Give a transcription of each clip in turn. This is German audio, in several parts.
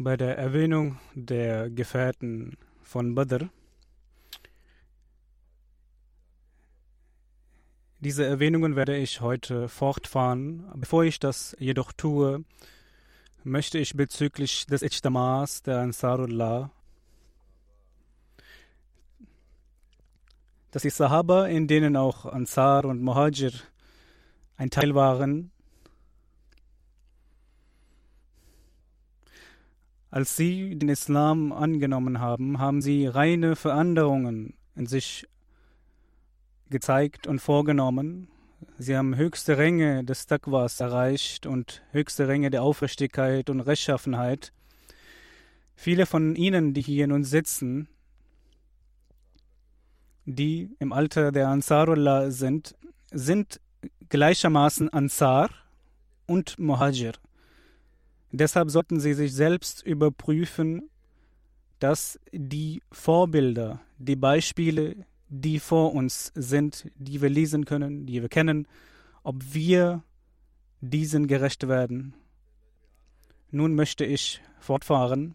Bei der Erwähnung der Gefährten von Badr, diese Erwähnungen werde ich heute fortfahren. Bevor ich das jedoch tue, möchte ich bezüglich des Ijtamas der Ansarullah, dass die Sahaba, in denen auch Ansar und Muhajir ein Teil waren, Als sie den Islam angenommen haben, haben sie reine Veränderungen in sich gezeigt und vorgenommen. Sie haben höchste Ränge des Taqwas erreicht und höchste Ränge der Aufrichtigkeit und Rechtschaffenheit. Viele von ihnen, die hier nun sitzen, die im Alter der Ansarullah sind, sind gleichermaßen Ansar und Muhajir. Deshalb sollten Sie sich selbst überprüfen, dass die Vorbilder, die Beispiele, die vor uns sind, die wir lesen können, die wir kennen, ob wir diesen gerecht werden. Nun möchte ich fortfahren.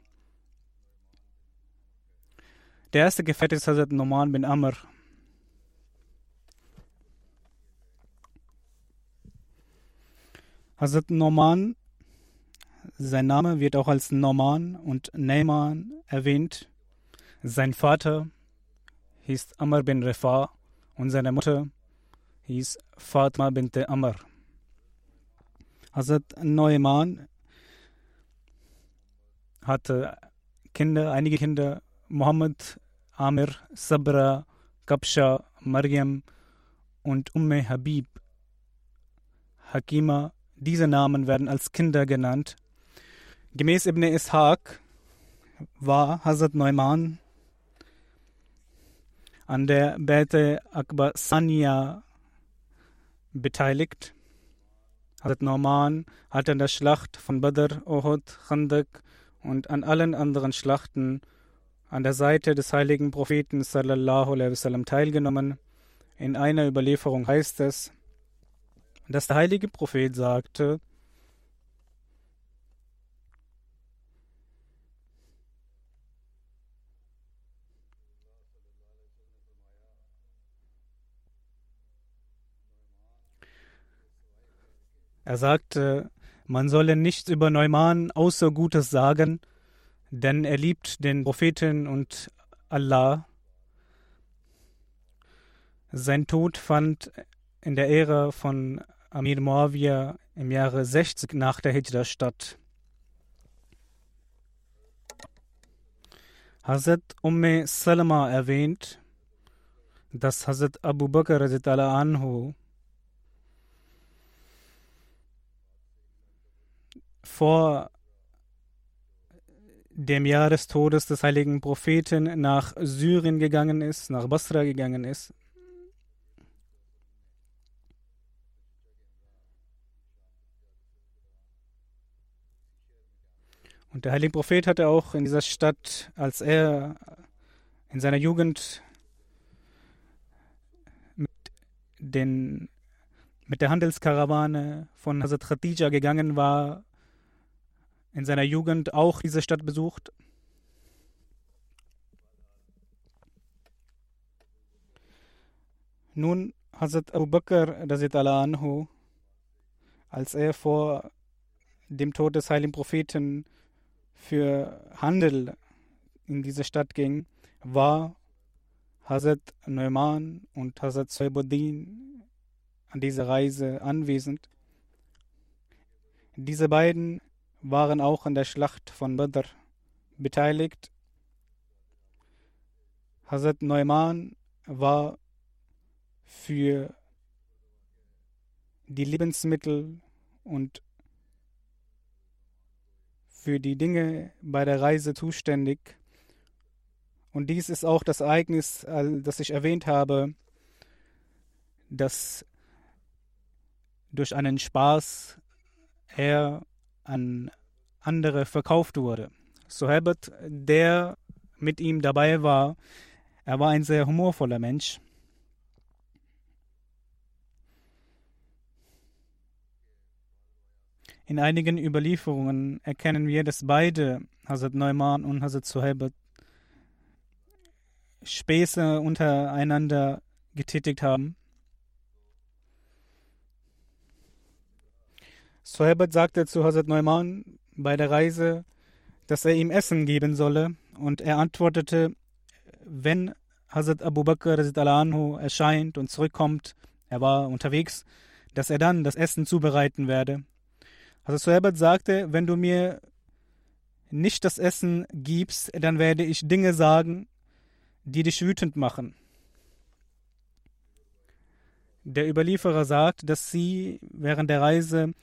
Der erste Gefährte ist Hazrat Noman bin Amr. Hazrat Noman sein Name wird auch als Norman und Neyman erwähnt. Sein Vater hieß Amr bin Refa und seine Mutter hieß Fatma bint Amr. Hazrat Neumann hatte Kinder, einige Kinder, Muhammad, Amir, Sabra, Kabsha, Maryam und Umme Habib. Hakima, diese Namen werden als Kinder genannt. Gemäß Ibn Ishaq war Hazrat Neumann an der Bete Akbar Sania beteiligt. Hazrat Neumann hat an der Schlacht von Badr, Uhud, Khandak und an allen anderen Schlachten an der Seite des heiligen Propheten sallallahu alaihi wasallam teilgenommen. In einer Überlieferung heißt es, dass der heilige Prophet sagte, Er sagte, man solle nichts über Neumann außer Gutes sagen, denn er liebt den Propheten und Allah. Sein Tod fand in der Ära von Amir Muawiyah im Jahre 60 nach der Hijra statt. Hazrat Umme Salama erwähnt, dass Hazrat Abu Bakr anhu vor dem Jahr des Todes des heiligen Propheten nach Syrien gegangen ist, nach Basra gegangen ist. Und der heilige Prophet hatte auch in dieser Stadt, als er in seiner Jugend mit, den, mit der Handelskarawane von Hazrat Khadija gegangen war, in seiner Jugend auch diese Stadt besucht. Nun, Hazrat Abu Bakr, anhu, als er vor dem Tod des heiligen Propheten für Handel in diese Stadt ging, war Hazrat Neumann und Hazrat Saibuddin an dieser Reise anwesend. Diese beiden waren auch an der Schlacht von Badr beteiligt. Hazrat Neumann war für die Lebensmittel und für die Dinge bei der Reise zuständig. Und dies ist auch das Ereignis, das ich erwähnt habe, dass durch einen Spaß er an andere verkauft wurde. So Herbert, der mit ihm dabei war, er war ein sehr humorvoller Mensch. In einigen Überlieferungen erkennen wir, dass beide, Hazrat Neumann und Hazrat Suhaib, Späße untereinander getätigt haben. Suhaib sagte zu Hazrat Neumann bei der Reise, dass er ihm Essen geben solle, und er antwortete, wenn Hazrat Abu Bakr anhu erscheint und zurückkommt, er war unterwegs, dass er dann das Essen zubereiten werde. Also Suhabat sagte, wenn du mir nicht das Essen gibst, dann werde ich Dinge sagen, die dich wütend machen. Der Überlieferer sagt, dass sie während der Reise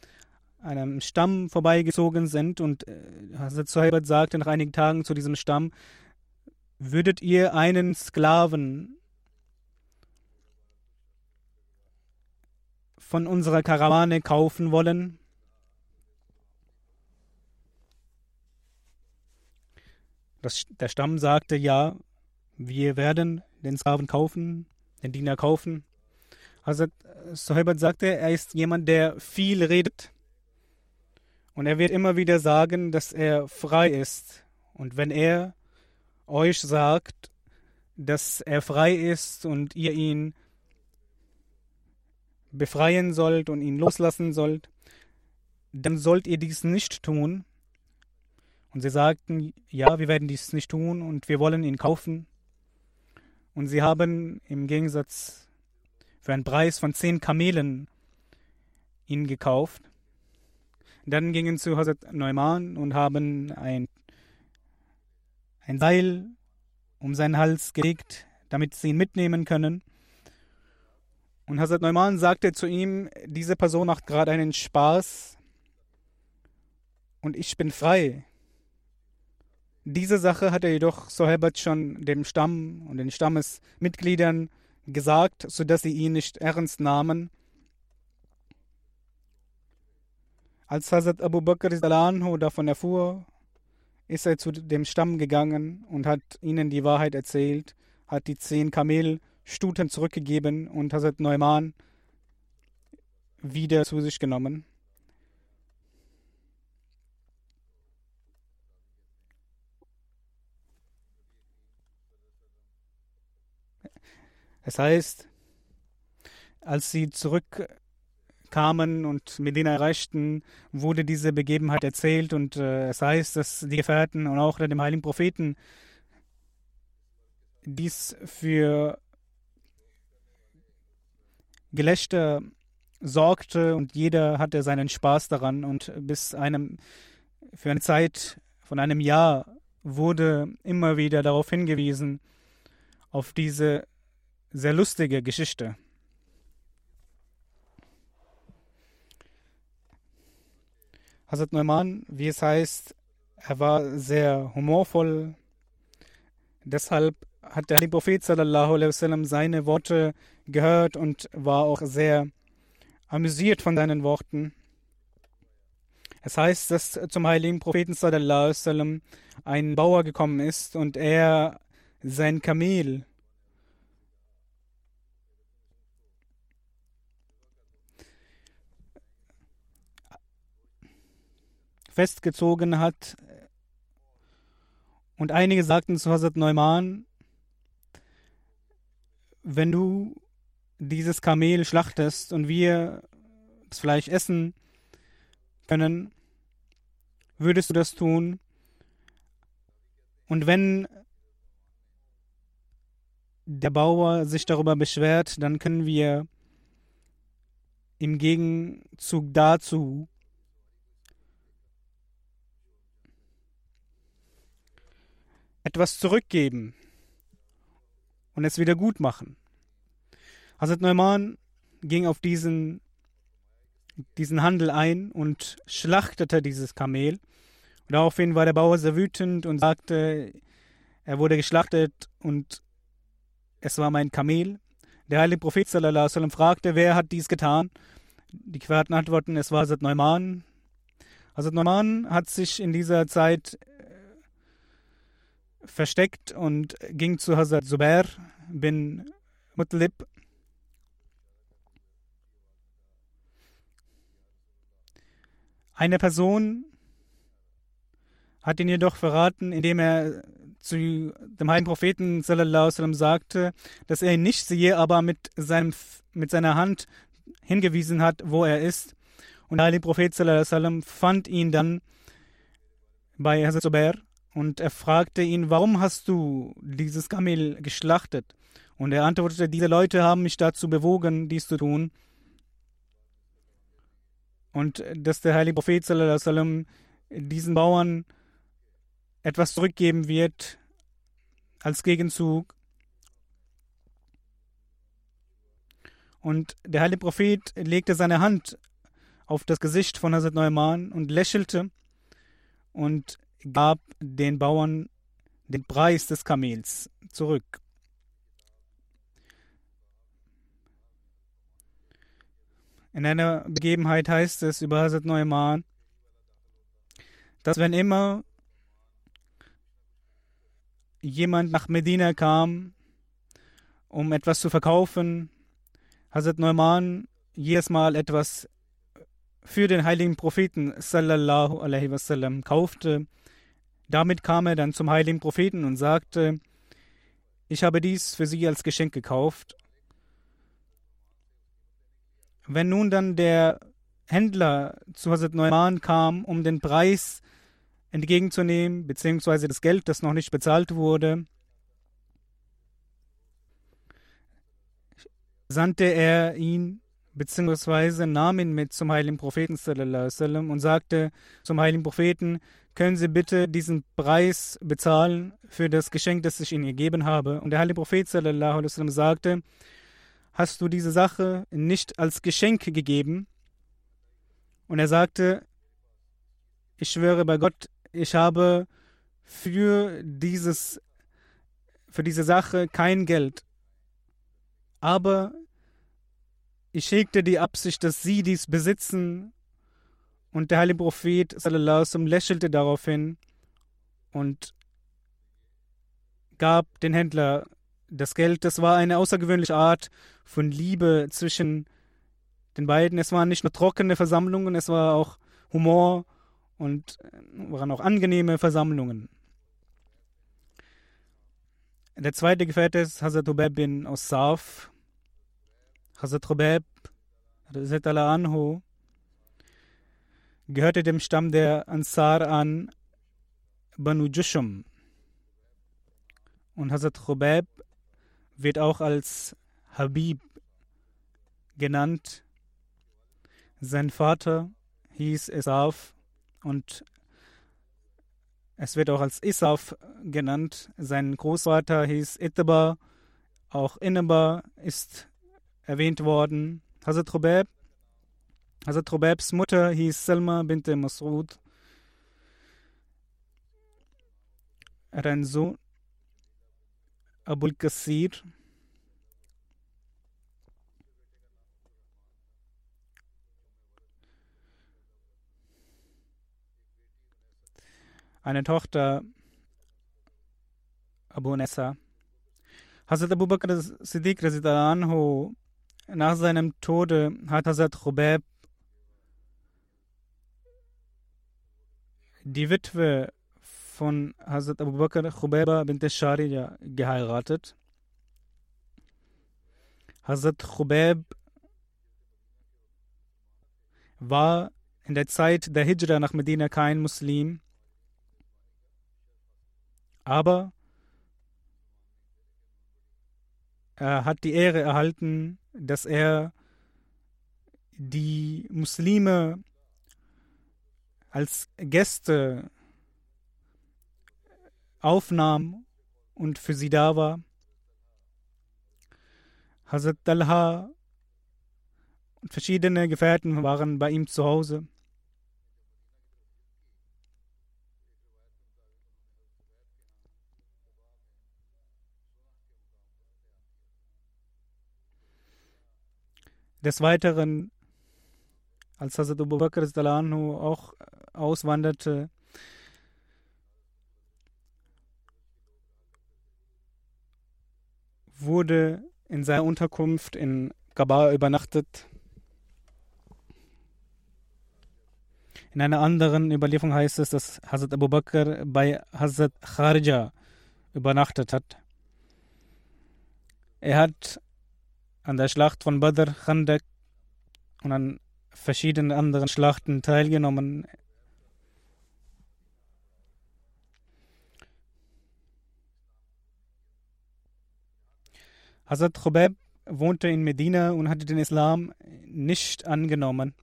einem Stamm vorbeigezogen sind und äh, Hazrat Suhabat sagte nach einigen Tagen zu diesem Stamm, würdet ihr einen Sklaven von unserer Karawane kaufen wollen? Das, der Stamm sagte, ja, wir werden den Sklaven kaufen, den Diener kaufen. Also Sohebat sagte, er ist jemand, der viel redet. Und er wird immer wieder sagen, dass er frei ist. Und wenn er euch sagt, dass er frei ist und ihr ihn befreien sollt und ihn loslassen sollt, dann sollt ihr dies nicht tun, und sie sagten, ja, wir werden dies nicht tun und wir wollen ihn kaufen. Und sie haben im Gegensatz für einen Preis von zehn Kamelen ihn gekauft. Dann gingen zu Hazrat Neumann und haben ein, ein Seil um seinen Hals gelegt, damit sie ihn mitnehmen können. Und Hazrat Neumann sagte zu ihm, diese Person macht gerade einen Spaß und ich bin frei. Diese Sache hat er jedoch Sohebat schon dem Stamm und den Stammesmitgliedern gesagt, sodass sie ihn nicht ernst nahmen. Als Hazrat Abu Bakr davon erfuhr, ist er zu dem Stamm gegangen und hat ihnen die Wahrheit erzählt, hat die zehn Kamelstuten zurückgegeben und Hazrat Neumann wieder zu sich genommen. Es heißt, als sie zurückkamen und Medina erreichten, wurde diese Begebenheit erzählt und äh, es heißt, dass die Gefährten und auch dem heiligen Propheten dies für Gelächter sorgte und jeder hatte seinen Spaß daran und bis einem für eine Zeit von einem Jahr wurde immer wieder darauf hingewiesen, auf diese sehr lustige Geschichte. Hazrat Neumann, wie es heißt, er war sehr humorvoll. Deshalb hat der Prophet sallallahu alaihi wasallam seine Worte gehört und war auch sehr amüsiert von seinen Worten. Es heißt, dass zum heiligen Propheten sallallahu sallam, ein Bauer gekommen ist und er sein Kamel festgezogen hat. Und einige sagten zu Hazrat Neumann, wenn du dieses Kamel schlachtest und wir das Fleisch essen können, würdest du das tun? Und wenn der Bauer sich darüber beschwert, dann können wir im Gegenzug dazu etwas zurückgeben und es wieder gut machen. Hazrat Neumann ging auf diesen, diesen Handel ein und schlachtete dieses Kamel. Und daraufhin war der Bauer sehr wütend und sagte, er wurde geschlachtet und es war mein Kamel. Der heilige Prophet sallallahu sallam, fragte, wer hat dies getan? Die Querten antworten, es war Hazrat Neumann. Hazrat Neumann hat sich in dieser Zeit versteckt und ging zu Hazrat Zubair bin Mutlib. Eine Person hat ihn jedoch verraten, indem er zu dem heiligen Propheten sallam, sagte, dass er ihn nicht sehe, aber mit, seinem, mit seiner Hand hingewiesen hat, wo er ist. Und der heilige Prophet sallam, fand ihn dann bei Hazrat Zubair und er fragte ihn, warum hast du dieses Kamel geschlachtet? Und er antwortete, diese Leute haben mich dazu bewogen, dies zu tun. Und dass der heilige Prophet sallam, diesen Bauern etwas zurückgeben wird als Gegenzug. Und der heilige Prophet legte seine Hand auf das Gesicht von Hazrat Neumann und lächelte und gab den Bauern den Preis des Kamels zurück. In einer Begebenheit heißt es über Hazrat Neumann, dass wenn immer jemand nach Medina kam, um etwas zu verkaufen, Hazrat Neumann jedes Mal etwas für den heiligen Propheten sallallahu alaihi wasallam kaufte damit kam er dann zum heiligen Propheten und sagte, ich habe dies für Sie als Geschenk gekauft. Wenn nun dann der Händler zu Hazrat Neumann kam, um den Preis entgegenzunehmen, beziehungsweise das Geld, das noch nicht bezahlt wurde, sandte er ihn beziehungsweise nahm ihn mit zum heiligen Propheten und sagte zum heiligen Propheten, können Sie bitte diesen Preis bezahlen für das Geschenk, das ich Ihnen gegeben habe. Und der heilige Prophet sallam, sagte, hast du diese Sache nicht als Geschenk gegeben? Und er sagte, ich schwöre bei Gott, ich habe für dieses für diese Sache kein Geld. Aber ich hegte die Absicht, dass sie dies besitzen. Und der heilige Prophet sallam, lächelte daraufhin und gab den Händler das Geld. Das war eine außergewöhnliche Art von Liebe zwischen den beiden. Es waren nicht nur trockene Versammlungen, es war auch Humor und waren auch angenehme Versammlungen. Der zweite Gefährte ist Hazrat Ubeb bin Osaf. Hazrat Rubeb anhu gehörte dem Stamm der Ansar an Banu Jushum. Und Hazrat Rubeb wird auch als Habib genannt. Sein Vater hieß Esaf und es wird auch als Isaf genannt. Sein Großvater hieß Itaba, auch Inaba ist erwähnt worden. Hazrat Rubeb, Hazrat Rubebs Mutter hieß Salma bint Mas'ud. Er hat einen Sohn, Abul Qasir. eine Tochter Abu Nessa. Hazrat Abu Bakr Siddiq anhu, nach seinem Tode hat Hazrat Khubeb die Witwe von Hazrat Abu Bakr Khubeba bint Sharija geheiratet. Hazrat Khubeb war in der Zeit der Hijra nach Medina kein Muslim, aber er hat die Ehre erhalten, dass er die Muslime als Gäste aufnahm und für sie da war. Hazrat Talha und verschiedene Gefährten waren bei ihm zu Hause. Des Weiteren, als Hazrat Abu Bakr auch auswanderte, wurde in seiner Unterkunft in Gaba übernachtet. In einer anderen Überlieferung heißt es, dass Hazrat Abu Bakr bei Hazrat Kharija übernachtet hat. Er hat an der Schlacht von Badr, Khandak und an verschiedenen anderen Schlachten teilgenommen. Hazrat Khubeb wohnte in Medina und hatte den Islam nicht angenommen.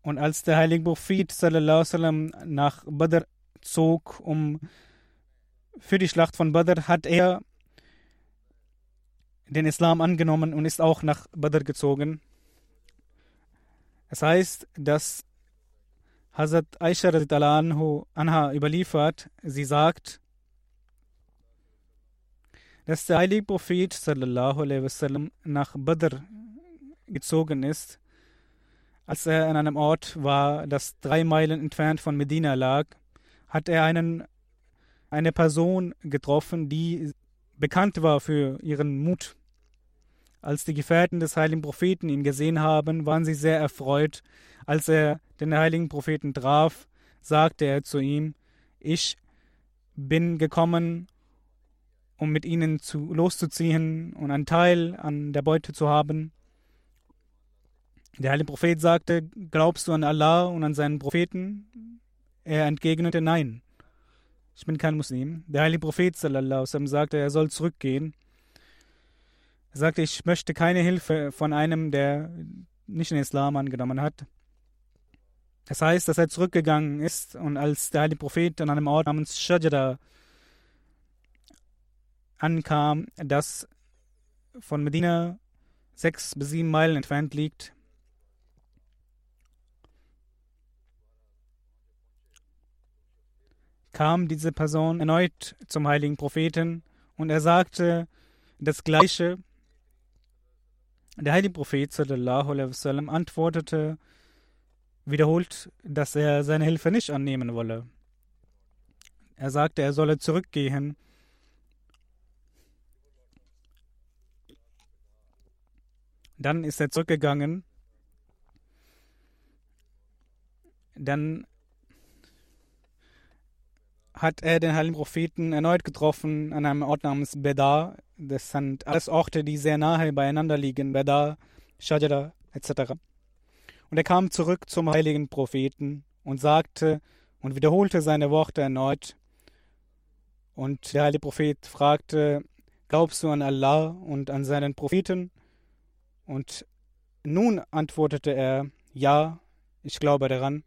Und als der heilige Prophet nach Badr zog, um für die Schlacht von Badr, hat er den Islam angenommen und ist auch nach Badr gezogen. Es heißt, dass Hazrat Aisha anha überliefert, sie sagt, dass der heilige Prophet sallallahu alaihi wasallam nach Badr gezogen ist, als er an einem Ort war, das drei Meilen entfernt von Medina lag, hat er einen, eine Person getroffen, die bekannt war für ihren Mut. Als die Gefährten des heiligen Propheten ihn gesehen haben, waren sie sehr erfreut. Als er den heiligen Propheten traf, sagte er zu ihm, ich bin gekommen, um mit ihnen zu, loszuziehen und einen Teil an der Beute zu haben. Der heilige Prophet sagte, glaubst du an Allah und an seinen Propheten? Er entgegnete, nein, ich bin kein Muslim. Der heilige Prophet sallallahu sagte, er soll zurückgehen. Er sagte, ich möchte keine Hilfe von einem, der nicht den Islam angenommen hat. Das heißt, dass er zurückgegangen ist und als der heilige Prophet an einem Ort namens Shajara ankam, das von Medina sechs bis sieben Meilen entfernt liegt. kam diese Person erneut zum heiligen Propheten und er sagte das Gleiche. Der heilige Prophet sallallahu wasallam antwortete wiederholt, dass er seine Hilfe nicht annehmen wolle. Er sagte, er solle zurückgehen Dann ist er zurückgegangen. Dann hat er den heiligen Propheten erneut getroffen an einem Ort namens Bedar. Das sind alles Orte, die sehr nahe beieinander liegen. Bedar, Shajara etc. Und er kam zurück zum heiligen Propheten und sagte und wiederholte seine Worte erneut. Und der heilige Prophet fragte, glaubst du an Allah und an seinen Propheten? Und nun antwortete er, ja, ich glaube daran.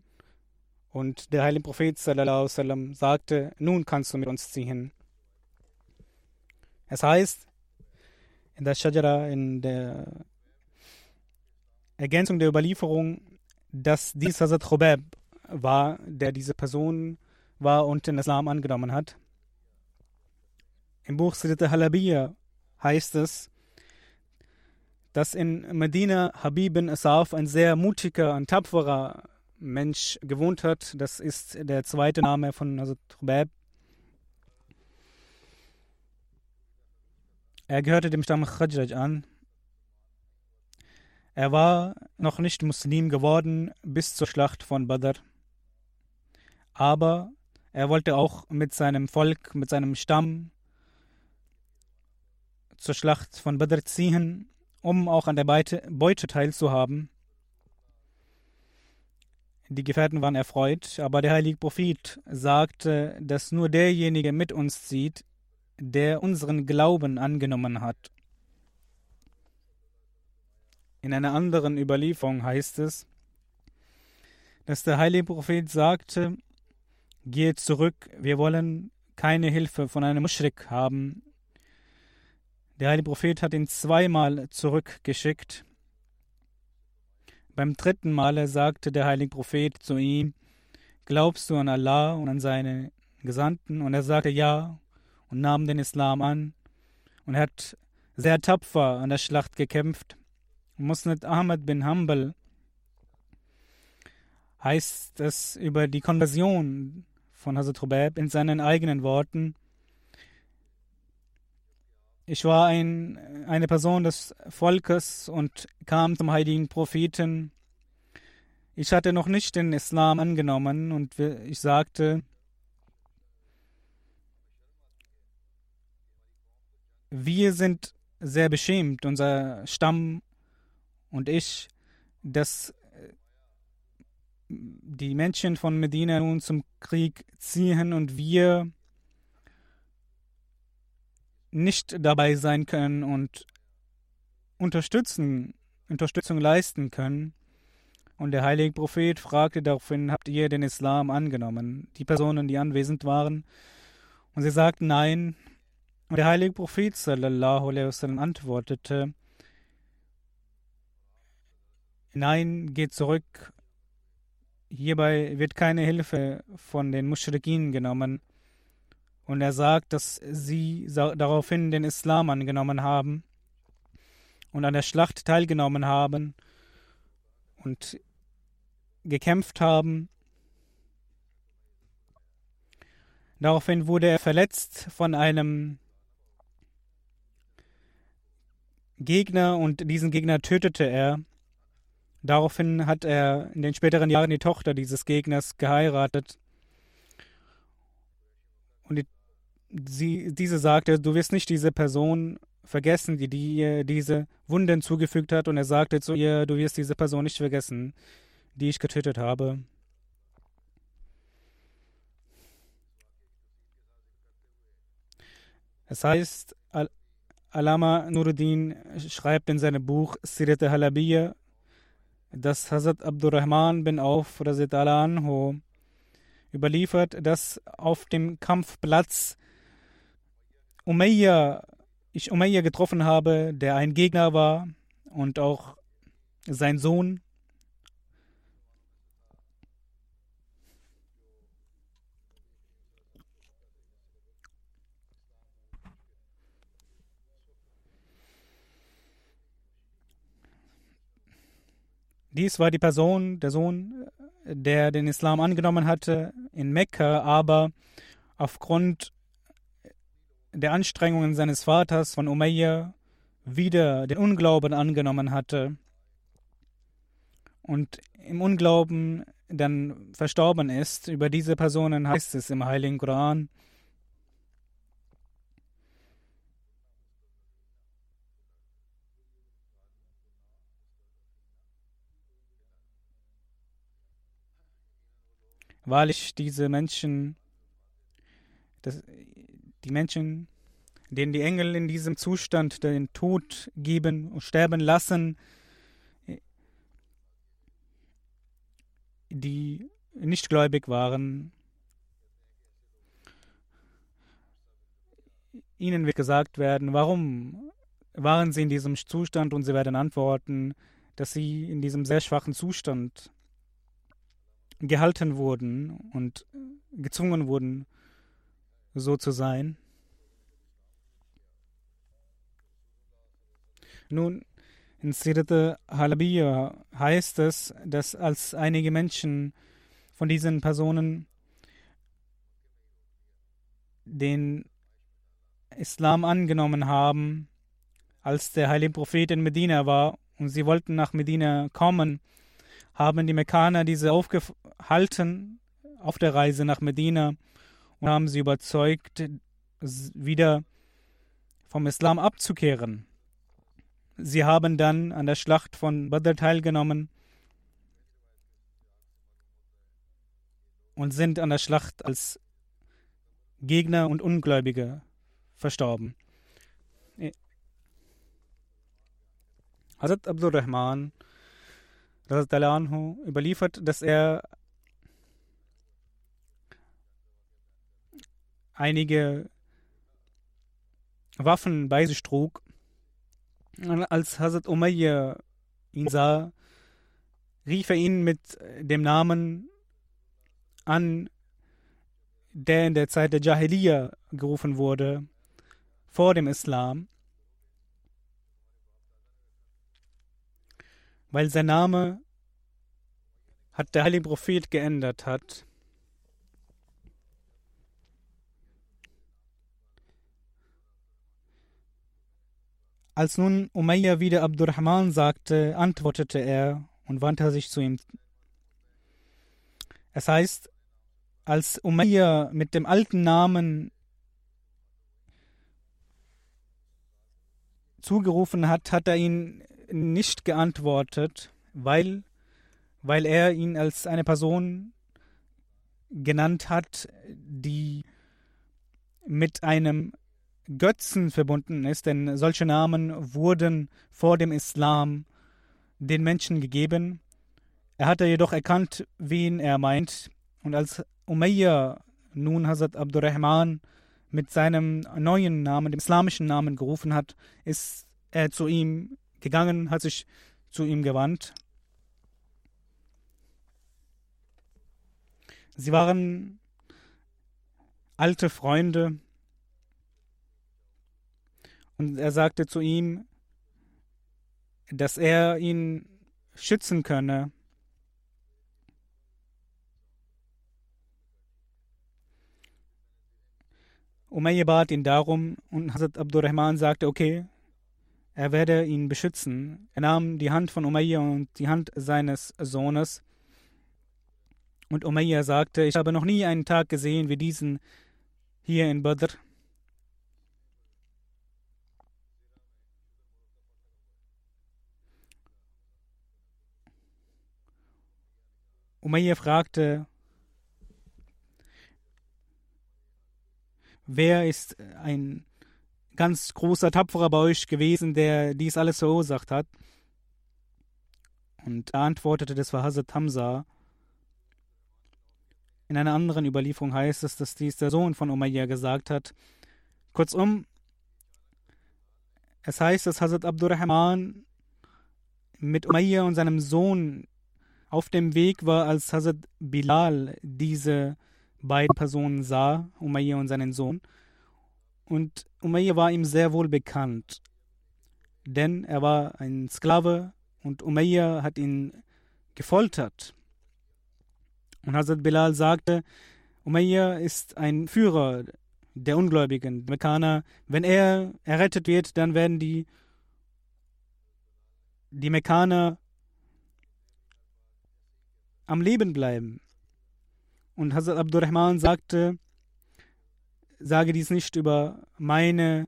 Und der heilige Prophet sallam, sagte, nun kannst du mit uns ziehen. Es heißt in der Shajara, in der Ergänzung der Überlieferung, dass dies Hazrat Khubab war, der diese Person war und den Islam angenommen hat. Im Buch Siddhat Halabiya heißt es, dass in Medina Habib bin Asaf ein sehr mutiger und tapferer Mensch gewohnt hat. Das ist der zweite Name von Hazrat Khubab. Er gehörte dem Stamm Khajraj an. Er war noch nicht Muslim geworden bis zur Schlacht von Badr. Aber er wollte auch mit seinem Volk, mit seinem Stamm zur Schlacht von Badr ziehen, um auch an der Beute teilzuhaben. Die Gefährten waren erfreut, aber der heilige Prophet sagte, dass nur derjenige mit uns zieht, der unseren Glauben angenommen hat. In einer anderen Überlieferung heißt es, dass der heilige Prophet sagte, Geht zurück, wir wollen keine Hilfe von einem Muschrik haben. Der heilige Prophet hat ihn zweimal zurückgeschickt. Beim dritten Male sagte der heilige Prophet zu ihm, Glaubst du an Allah und an seine Gesandten? Und er sagte ja und nahm den Islam an und er hat sehr tapfer an der Schlacht gekämpft. Musnad Ahmad bin Hanbal heißt es über die Konversion von Hazrat Rubab in seinen eigenen Worten. Ich war ein, eine Person des Volkes und kam zum heiligen Propheten. Ich hatte noch nicht den Islam angenommen und ich sagte, wir sind sehr beschämt, unser Stamm und ich, dass äh, die Menschen von Medina nun zum Krieg ziehen und wir nicht dabei sein können und unterstützen, Unterstützung leisten können. Und der heilige Prophet fragte daraufhin, habt ihr den Islam angenommen? Die Personen, die anwesend waren. Und sie sagten nein, und der heilige Prophet sallallahu alaihi wasallam antwortete, Nein, geht zurück. Hierbei wird keine Hilfe von den Muschrikin genommen. Und er sagt, dass sie daraufhin den Islam angenommen haben und an der Schlacht teilgenommen haben und gekämpft haben. Daraufhin wurde er verletzt von einem Gegner und diesen Gegner tötete er. Daraufhin hat er in den späteren Jahren die Tochter dieses Gegners geheiratet. Und die, sie, diese sagte, du wirst nicht diese Person vergessen, die dir diese Wunden zugefügt hat. Und er sagte zu ihr, du wirst diese Person nicht vergessen, die ich getötet habe. Es heißt, Alama Nuruddin schreibt in seinem Buch Sirat al-Halabiyya, dass Hazrat Abdurrahman bin Auf anhu überliefert, dass auf dem Kampfplatz Umayya, ich Umayya getroffen habe, der ein Gegner war und auch sein Sohn. Dies war die Person, der Sohn, der den Islam angenommen hatte in Mekka, aber aufgrund der Anstrengungen seines Vaters von Umayya wieder den Unglauben angenommen hatte und im Unglauben dann verstorben ist. Über diese Personen heißt es im Heiligen Koran, Wahrlich, diese Menschen, das, die Menschen, denen die Engel in diesem Zustand den Tod geben und sterben lassen, die nicht gläubig waren, ihnen wird gesagt werden, warum waren sie in diesem Zustand und sie werden antworten, dass sie in diesem sehr schwachen Zustand gehalten wurden und gezwungen wurden, so zu sein. Nun, In Sirat Halabiyya heißt es, dass als einige Menschen von diesen Personen den Islam angenommen haben, als der heilige Prophet in Medina war und sie wollten nach Medina kommen, haben die Mekkaner diese aufgehalten auf der Reise nach Medina und haben sie überzeugt, wieder vom Islam abzukehren. Sie haben dann an der Schlacht von Badr teilgenommen und sind an der Schlacht als Gegner und Ungläubige verstorben. Hazrat Abdul Rahman überliefert, dass er einige Waffen bei sich trug. Als Hazrat Umayyah ihn sah, rief er ihn mit dem Namen an, der in der Zeit der Jahiliyyah gerufen wurde, vor dem Islam. weil sein Name hat der heilige Prophet geändert hat. Als nun Umayyah wieder Abdurrahman sagte, antwortete er und wandte sich zu ihm. Es heißt, als Umayyah mit dem alten Namen zugerufen hat, hat er ihn nicht geantwortet, weil, weil er ihn als eine Person genannt hat, die mit einem Götzen verbunden ist, denn solche Namen wurden vor dem Islam den Menschen gegeben. Er hatte jedoch erkannt, wen er meint, und als Umayyah nun Hazrat Abdurrahman mit seinem neuen Namen, dem islamischen Namen gerufen hat, ist er zu ihm gegangen, hat sich zu ihm gewandt. Sie waren alte Freunde und er sagte zu ihm, dass er ihn schützen könne. Umayya bat ihn darum und Hazrat Abdurrahman sagte, okay, er werde ihn beschützen. Er nahm die Hand von Umayyah und die Hand seines Sohnes. Und Umayyah sagte, ich habe noch nie einen Tag gesehen wie diesen hier in Badr. Umayyah fragte, wer ist ein ganz großer, tapferer bei euch gewesen, der dies alles verursacht hat? Und er antwortete, das war Hazrat Hamza. In einer anderen Überlieferung heißt es, dass dies der Sohn von Umayyah gesagt hat. Kurzum, es heißt, dass Hazrat Abdurrahman mit Umayyah und seinem Sohn auf dem Weg war, als Hazrat Bilal diese beiden Personen sah, Umayyah und seinen Sohn. Und Umayyah war ihm sehr wohl bekannt, denn er war ein Sklave und Umayyah hat ihn gefoltert. Und Hazrat Bilal sagte, Umayyah ist ein Führer der Ungläubigen, der Mekkaner. Wenn er errettet wird, dann werden die, die Mekkaner am Leben bleiben. Und Hazrat Abdurrahman sagte, sage dies nicht über meine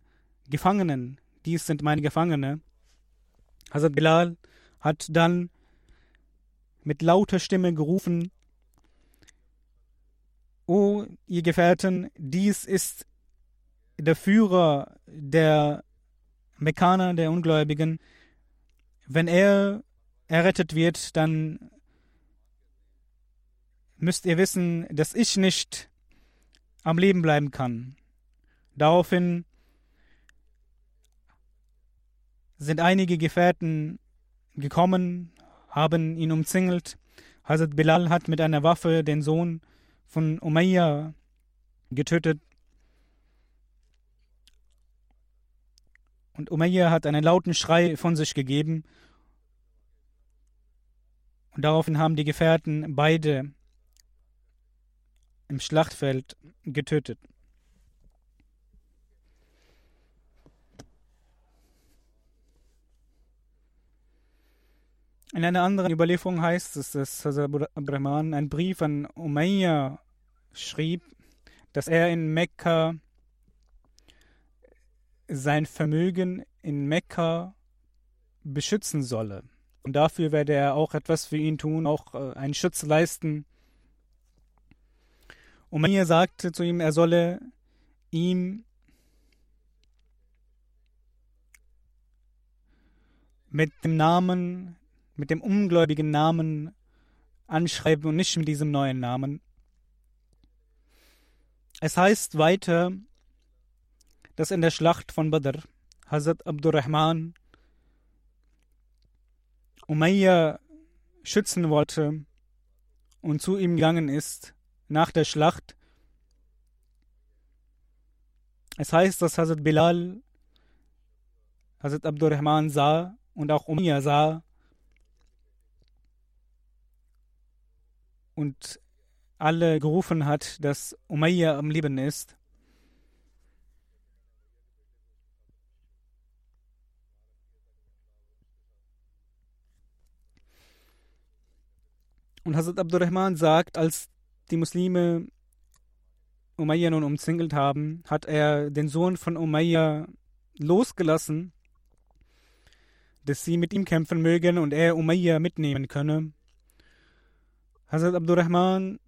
Gefangenen, dies sind meine Gefangene. Hazrat Bilal hat dann mit lauter Stimme gerufen, O ihr Gefährten, dies ist der Führer der Mekkaner, der Ungläubigen. Wenn er errettet wird, dann müsst ihr wissen, dass ich nicht am Leben bleiben kann. Daraufhin sind einige Gefährten gekommen, haben ihn umzingelt. Hazrat Bilal hat mit einer Waffe den Sohn von Umayyah getötet. Und Umayyah hat einen lauten Schrei von sich gegeben. Und daraufhin haben die Gefährten beide im Schlachtfeld getötet. In einer anderen Überlieferung heißt es, dass Hazrat Abrahman einen Brief an Umayyah schrieb, dass er in Mekka sein Vermögen in Mekka beschützen solle. Und dafür werde er auch etwas für ihn tun, auch äh, einen Schutz leisten. Umayyah sagte zu ihm, er solle ihm mit dem Namen mit dem ungläubigen Namen anschreiben und nicht mit diesem neuen Namen. Es heißt weiter, dass in der Schlacht von Badr Hazrat Abdurrahman Umayyah schützen wollte und zu ihm gegangen ist nach der Schlacht. Es heißt, dass Hazrat Bilal Hazrat Abdurrahman sah und auch Umayyah sah und alle gerufen hat, dass Umayyah am Leben ist. Und Hazrat Abdurrahman sagt, als die Muslime Umayyah nun umzingelt haben, hat er den Sohn von Umayyah losgelassen, dass sie mit ihm kämpfen mögen und er Umayyah mitnehmen könne. Hazrat Abdurrahman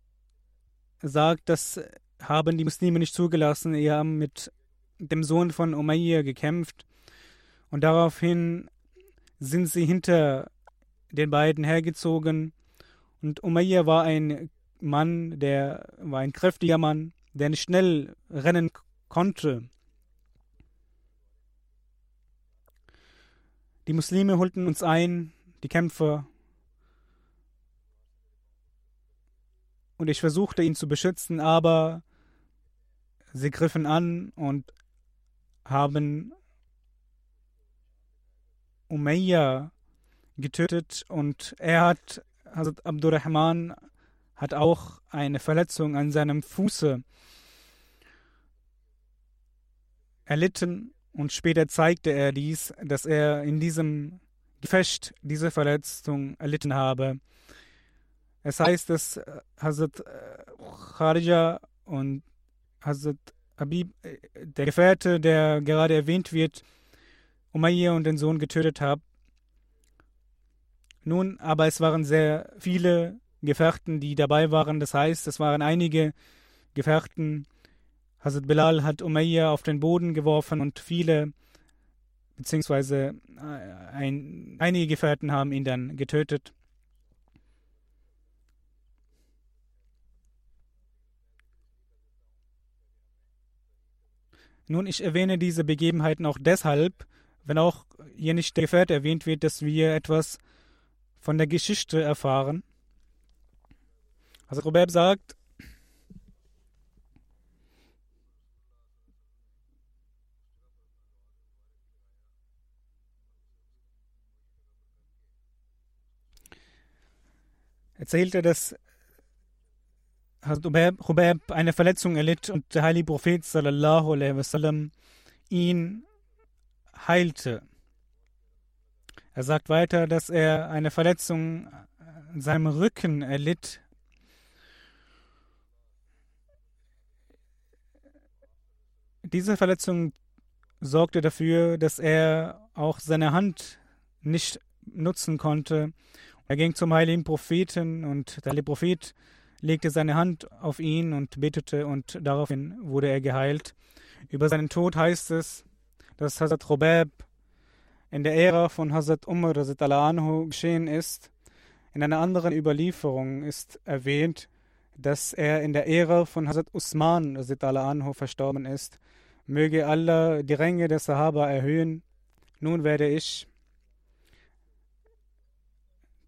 sagt, das haben die Muslime nicht zugelassen. Sie haben mit dem Sohn von Umayyah gekämpft und daraufhin sind sie hinter den beiden hergezogen. Und Umayyah war ein Mann, der war ein kräftiger Mann, der nicht schnell rennen konnte. Die Muslime holten uns ein, die Kämpfer, und ich versuchte ihn zu beschützen, aber sie griffen an und haben Umayyah getötet und er hat, Hazrat Abdurrahman hat auch eine Verletzung an seinem Fuße erlitten und später zeigte er dies, dass er in diesem Gefecht diese Verletzung erlitten habe. Es heißt, dass äh, Hazrat äh, Kharija und Hazrat Habib, äh, der Gefährte, der gerade erwähnt wird, Umayyah und den Sohn getötet haben. Nun, aber es waren sehr viele Gefährten, die dabei waren. Das heißt, es waren einige Gefährten. Hazrat Bilal hat Umayyah auf den Boden geworfen und viele, beziehungsweise ein, einige Gefährten haben ihn dann getötet. Nun, ich erwähne diese Begebenheiten auch deshalb, wenn auch hier nicht der Gefährte erwähnt wird, dass wir etwas von der Geschichte erfahren. Also Robert sagt, erzählte, dass Hazrat Hubab eine Verletzung erlitt und der heilige Prophet sallallahu alaihi wasallam ihn heilte. Er sagt weiter, dass er eine Verletzung in seinem Rücken erlitt. Diese Verletzung sorgte dafür, dass er auch seine Hand nicht nutzen konnte. Er ging zum heiligen Propheten und der heilige Prophet legte seine Hand auf ihn und betete und daraufhin wurde er geheilt. Über seinen Tod heißt es, dass Hazrat Robab in der Ära von Hazrat Umar anhu geschehen ist. In einer anderen Überlieferung ist erwähnt, dass er in der Ära von Hazrat Usman anhu verstorben ist. Möge Allah die Ränge der Sahaba erhöhen. Nun werde ich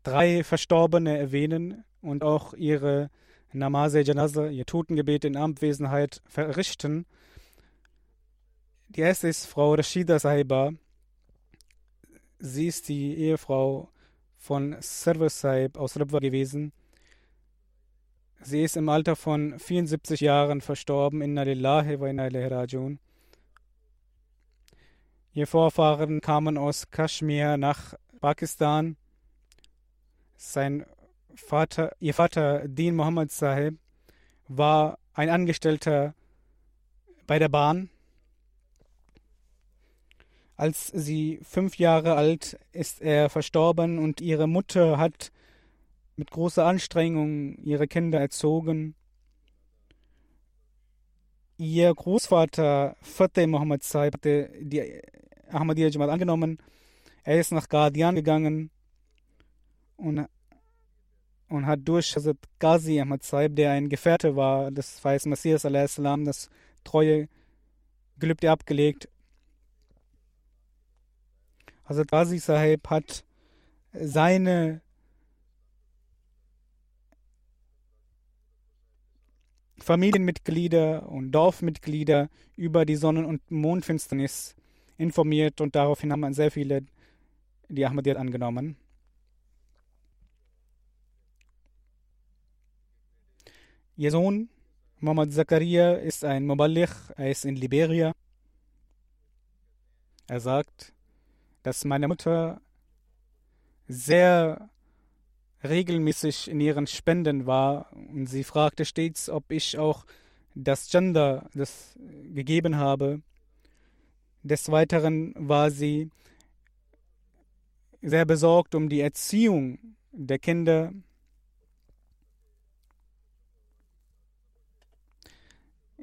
drei Verstorbene erwähnen und auch ihre Namaz Janaza, ihr Totengebet in Abwesenheit verrichten. Die erste ist Frau Rashida Sahiba. Sie ist die Ehefrau von Server Saib aus Ribwa gewesen. Sie ist im Alter von 74 Jahren verstorben. Inna lillahi wa inna ilaihi rajiun. Ihr Vorfahren kamen aus Kaschmir nach Pakistan. Sein Vater, ihr Vater Dean Muhammad Sahib war ein Angestellter bei der Bahn. Als sie fünf Jahre alt ist er verstorben und ihre Mutter hat mit großer Anstrengung ihre Kinder erzogen. Ihr Großvater Fateh Muhammad Saib hatte die Ahmadiyya Jamaat angenommen. Er ist nach Guardian gegangen und, und hat durch Hazrat Ghazi Ahmad Saib, der ein Gefährte war des Weißen Messias, das treue Gelübde abgelegt. Hazrat Ghazi Sahib hat seine Familienmitglieder und Dorfmitglieder über die Sonnen- und Mondfinsternis informiert und daraufhin haben sehr viele die Ahmadiyyat angenommen. Ihr Sohn Mohammed Zakaria ist ein Muballigh, er ist in Liberia. Er sagt, dass meine Mutter sehr regelmäßig in ihren Spenden war und sie fragte stets, ob ich auch das Gender das gegeben habe. Des Weiteren war sie sehr besorgt um die Erziehung der Kinder.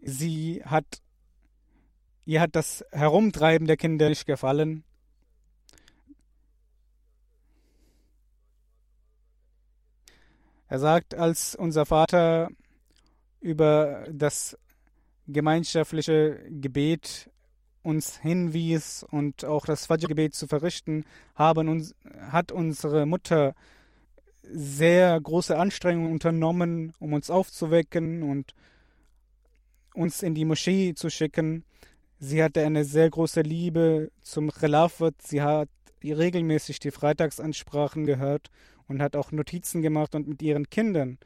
Sie hat, ihr hat das Herumtreiben der Kinder nicht gefallen. Er sagt, als unser Vater über das gemeinschaftliche Gebet uns hinwies und auch das Fajr-Gebet zu verrichten, haben uns, hat unsere Mutter sehr große Anstrengungen unternommen, um uns aufzuwecken und uns in die Moschee zu schicken. Sie hatte eine sehr große Liebe zum Khilafat. Sie hat regelmäßig die Freitagsansprachen gehört und hat auch Notizen gemacht und mit ihren Kindern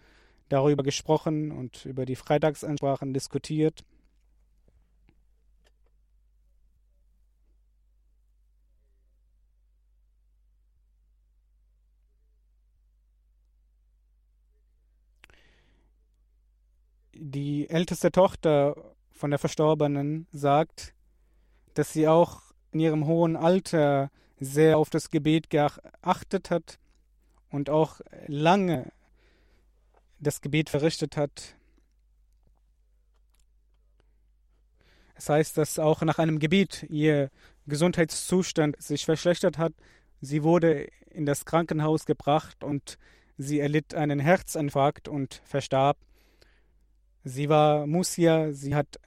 darüber gesprochen und über die Freitagsansprachen diskutiert. Die älteste Tochter von der Verstorbenen sagt, dass sie auch in ihrem hohen Alter sehr auf das Gebet geachtet hat und auch lange das Gebet verrichtet hat. Es das heißt, dass auch nach einem Gebet ihr Gesundheitszustand sich verschlechtert hat. Sie wurde in das Krankenhaus gebracht und sie erlitt einen Herzinfarkt und verstarb. Sie war Musia, sie hat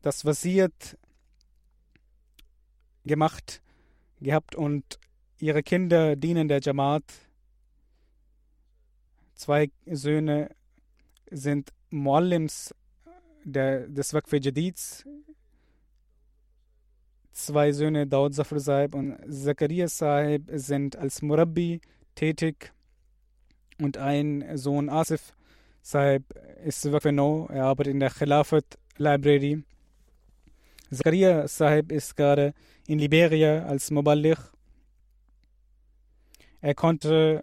das Wasiert gemacht gehabt und ihre Kinder dienen der Jamaat Zwei Söhne sind Muallims der, des Waqf Jadids. Zwei Söhne, Daud Zafar Saib und Zakaria Saib, sind als Murabbi tätig. Und ein Sohn, Asif Saib, ist Waqf No. Er arbeitet in der Khilafat Library. Zakaria Sahib ist gerade in Liberia als Muballigh. Er konnte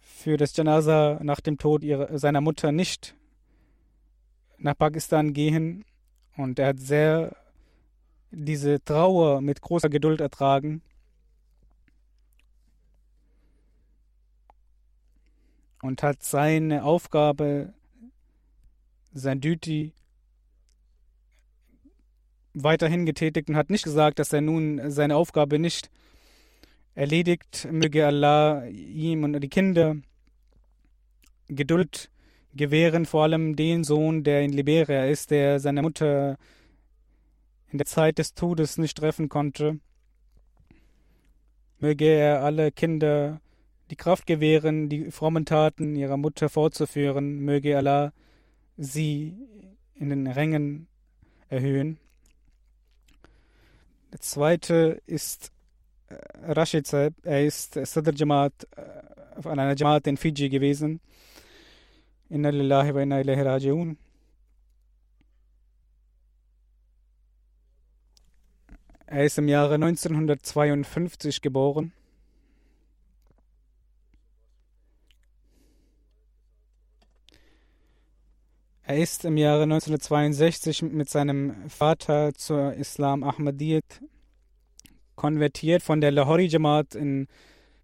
für das Janaza nach dem Tod ihrer, seiner Mutter nicht nach Pakistan gehen und er hat sehr diese Trauer mit großer Geduld ertragen. Und hat seine Aufgabe, sein Duty weiterhin getätigt und hat nicht gesagt, dass er nun seine Aufgabe nicht erledigt. Möge Allah ihm und die Kinder Geduld gewähren, vor allem den Sohn, der in Liberia ist, der seine Mutter in der Zeit des Todes nicht treffen konnte. Möge er alle Kinder die Kraft gewähren, die frommen Taten ihrer Mutter fortzuführen. Möge Allah sie in den Rängen erhöhen. Der zweite ist Rashid Saib. Er ist Sadr Jamaat von einer Jamaat in Fiji gewesen. Inna lillahi wa inna ilaihi raji'un. Er ist im Jahre 1952 geboren. Er ist im Jahre 1962 mit seinem Vater zur Islam Ahmadiyyat konvertiert. Von der Lahori Jamaat in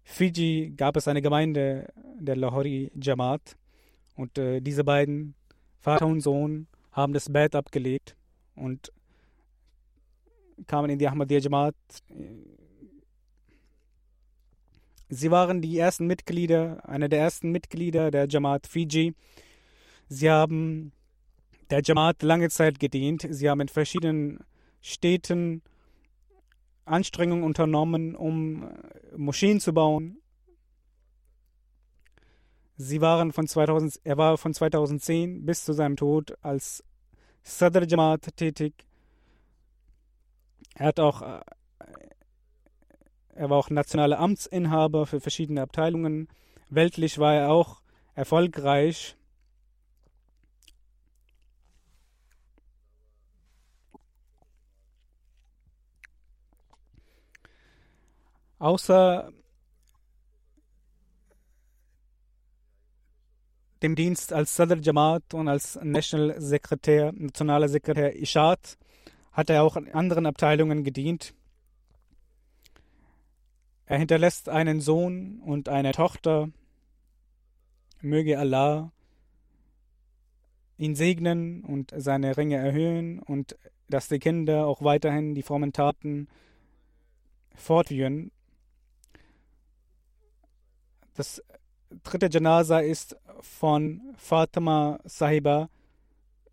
Fiji gab es eine Gemeinde der Lahori Jamaat. Und äh, diese beiden, Vater und Sohn, haben das Bett abgelegt und kamen in die Ahmadiyya Jamaat. Sie waren die ersten Mitglieder, einer der ersten Mitglieder der Jamaat Fiji. Sie haben der Jamaat lange Zeit gedient. Sie haben in verschiedenen Städten Anstrengungen unternommen, um Moscheen zu bauen. Sie waren von 2000, er war von 2010 bis zu seinem Tod als Sadr Jamaat tätig. Er hat auch er war auch nationaler Amtsinhaber für verschiedene Abteilungen. Weltlich war er auch erfolgreich. Außer dem Dienst als Sadr Jamaat und als National Sekretär, nationaler Sekretär Ishat hat er auch in anderen Abteilungen gedient. Er hinterlässt einen Sohn und eine Tochter. Möge Allah ihn segnen und seine Ringe erhöhen und dass die Kinder auch weiterhin die frommen Taten fortführen. Das dritte Janaza ist von Fatima Sahiba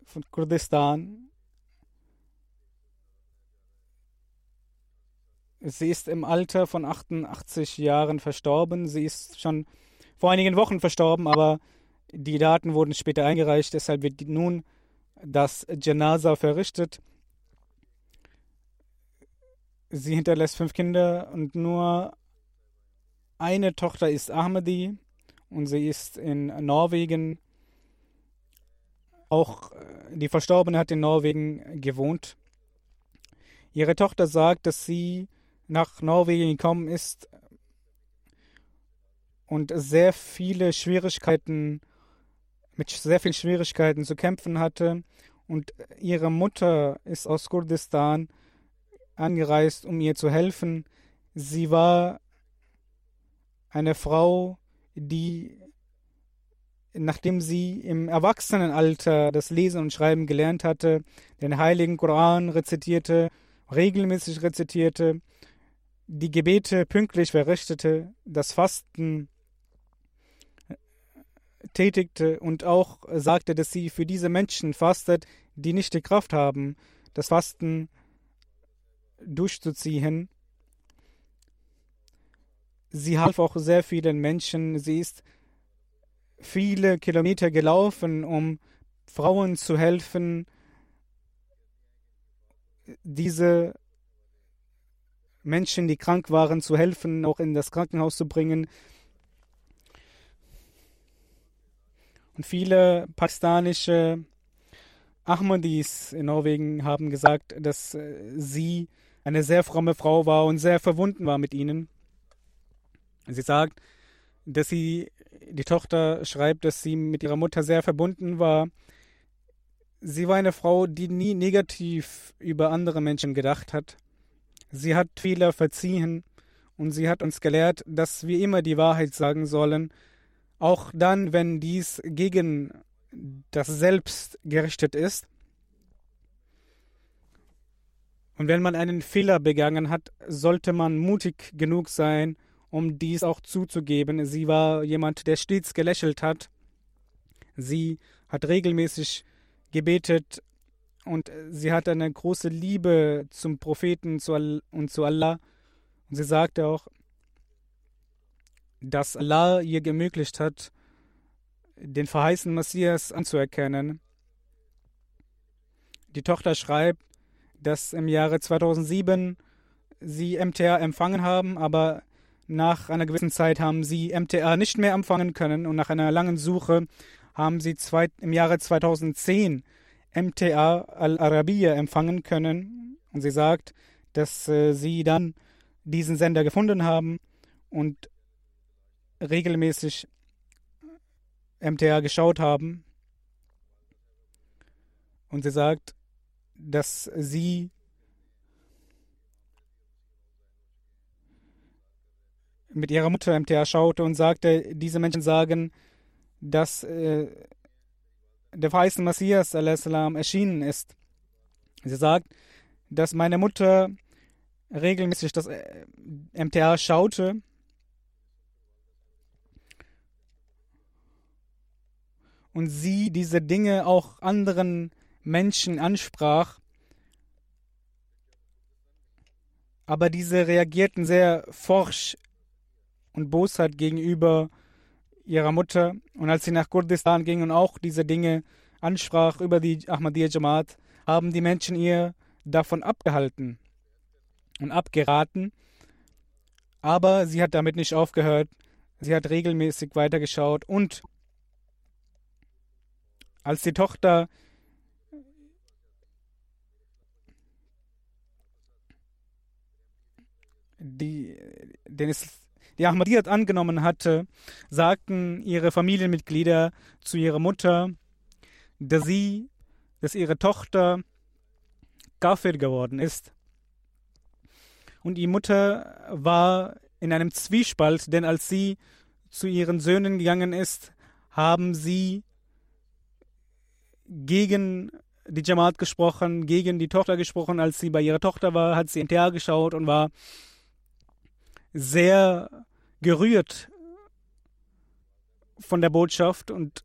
von Kurdistan. Sie ist im Alter von 88 Jahren verstorben. Sie ist schon vor einigen Wochen verstorben, aber die Daten wurden später eingereicht. Deshalb wird nun das Janaza verrichtet. Sie hinterlässt fünf Kinder und nur eine Tochter ist Ahmadi und sie ist in Norwegen. Auch äh, die Verstorbene hat in Norwegen gewohnt. Ihre Tochter sagt, dass sie nach Norwegen gekommen ist und sehr viele Schwierigkeiten, mit sehr vielen Schwierigkeiten zu kämpfen hatte. Und ihre Mutter ist aus Kurdistan angereist, um ihr zu helfen. Sie war eine Frau, die, nachdem sie im Erwachsenenalter das Lesen und Schreiben gelernt hatte, den heiligen Koran rezitierte, regelmäßig rezitierte, die Gebete pünktlich verrichtete, das Fasten tätigte und auch sagte, dass sie für diese Menschen fastet, die nicht die Kraft haben, das Fasten durchzuziehen. Sie half auch sehr vielen Menschen. Sie ist viele Kilometer gelaufen, um Frauen zu helfen, diese Menschen, die krank waren, zu helfen, auch in das Krankenhaus zu bringen. Und viele pakistanische Ahmadis in Norwegen haben gesagt, dass äh, sie eine sehr fromme Frau war und sehr verbunden war mit ihnen. Sie sagt, dass sie, die Tochter schreibt, dass sie mit ihrer Mutter sehr verbunden war. Sie war eine Frau, die nie negativ über andere Menschen gedacht hat. Sie hat Fehler verziehen und sie hat uns gelehrt, dass wir immer die Wahrheit sagen sollen, auch dann, wenn dies gegen das Selbst gerichtet ist. Und wenn man einen Fehler begangen hat, sollte man mutig genug sein, um dies auch zuzugeben. Sie war jemand, der stets gelächelt hat. Sie hat regelmäßig gebetet und sie hat eine große Liebe zum Propheten und zu Allah. Und sie sagte auch, dass Allah ihr ermöglicht hat, den verheißenen Messias anzuerkennen. Die Tochter schreibt, dass im Jahre 2007 sie MTA empfangen haben, aber nach einer gewissen Zeit haben sie MTA nicht mehr empfangen können und nach einer langen Suche haben sie zwei, im Jahre 2010 MTA Al-Arabiya empfangen können. Und sie sagt, dass äh, sie dann diesen Sender gefunden haben und regelmäßig MTA geschaut haben. Und sie sagt, dass sie mit ihrer Mutter MTA schaute und sagte, diese Menschen sagen, dass äh, der verheißene Messias erschienen ist. Sie sagt, dass meine Mutter regelmäßig das äh, MTA schaute und sie diese Dinge auch anderen Menschen ansprach, aber diese reagierten sehr forsch und boshaft gegenüber ihrer Mutter. Und als sie nach Kurdistan ging und auch diese Dinge ansprach über die Ahmadiyya Jamaat, haben die Menschen ihr davon abgehalten und abgeraten. Aber sie hat damit nicht aufgehört. Sie hat regelmäßig weitergeschaut und als die Tochter die, den die Ahmadiyyat angenommen hatte, sagten ihre Familienmitglieder zu ihrer Mutter, dass sie, dass ihre Tochter Kafir geworden ist. Und die Mutter war in einem Zwiespalt, denn als sie zu ihren Söhnen gegangen ist, haben sie gegen die Jamaat gesprochen, gegen die Tochter gesprochen. Als sie bei ihrer Tochter war, hat sie hinterher geschaut und war sehr gerührt von der Botschaft und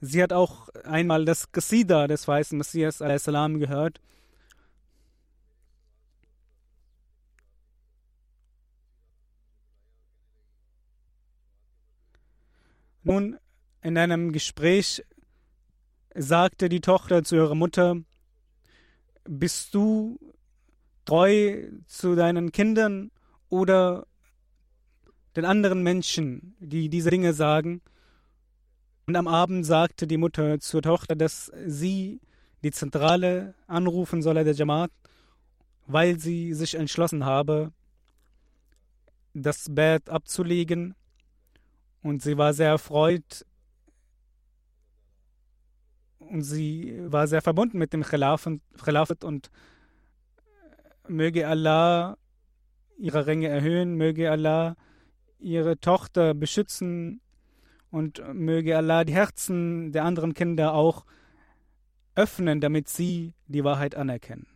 sie hat auch einmal das Qasida des weißen Messias salam gehört. Nun, in einem Gespräch sagte die Tochter zu ihrer Mutter, bist du treu zu deinen Kindern oder den anderen Menschen, die diese Dinge sagen. Und am Abend sagte die Mutter zur Tochter, dass sie die Zentrale anrufen solle der Jamaat, weil sie sich entschlossen habe, das Bett abzulegen. Und sie war sehr erfreut und sie war sehr verbunden mit dem Khilafat und möge Allah ihre Ränge erhöhen, möge Allah ihre Tochter beschützen und möge Allah die Herzen der anderen Kinder auch öffnen, damit sie die Wahrheit anerkennen.